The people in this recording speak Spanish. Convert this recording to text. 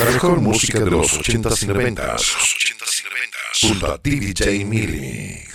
La mejor música de los 80s y 90s. DJ Mix.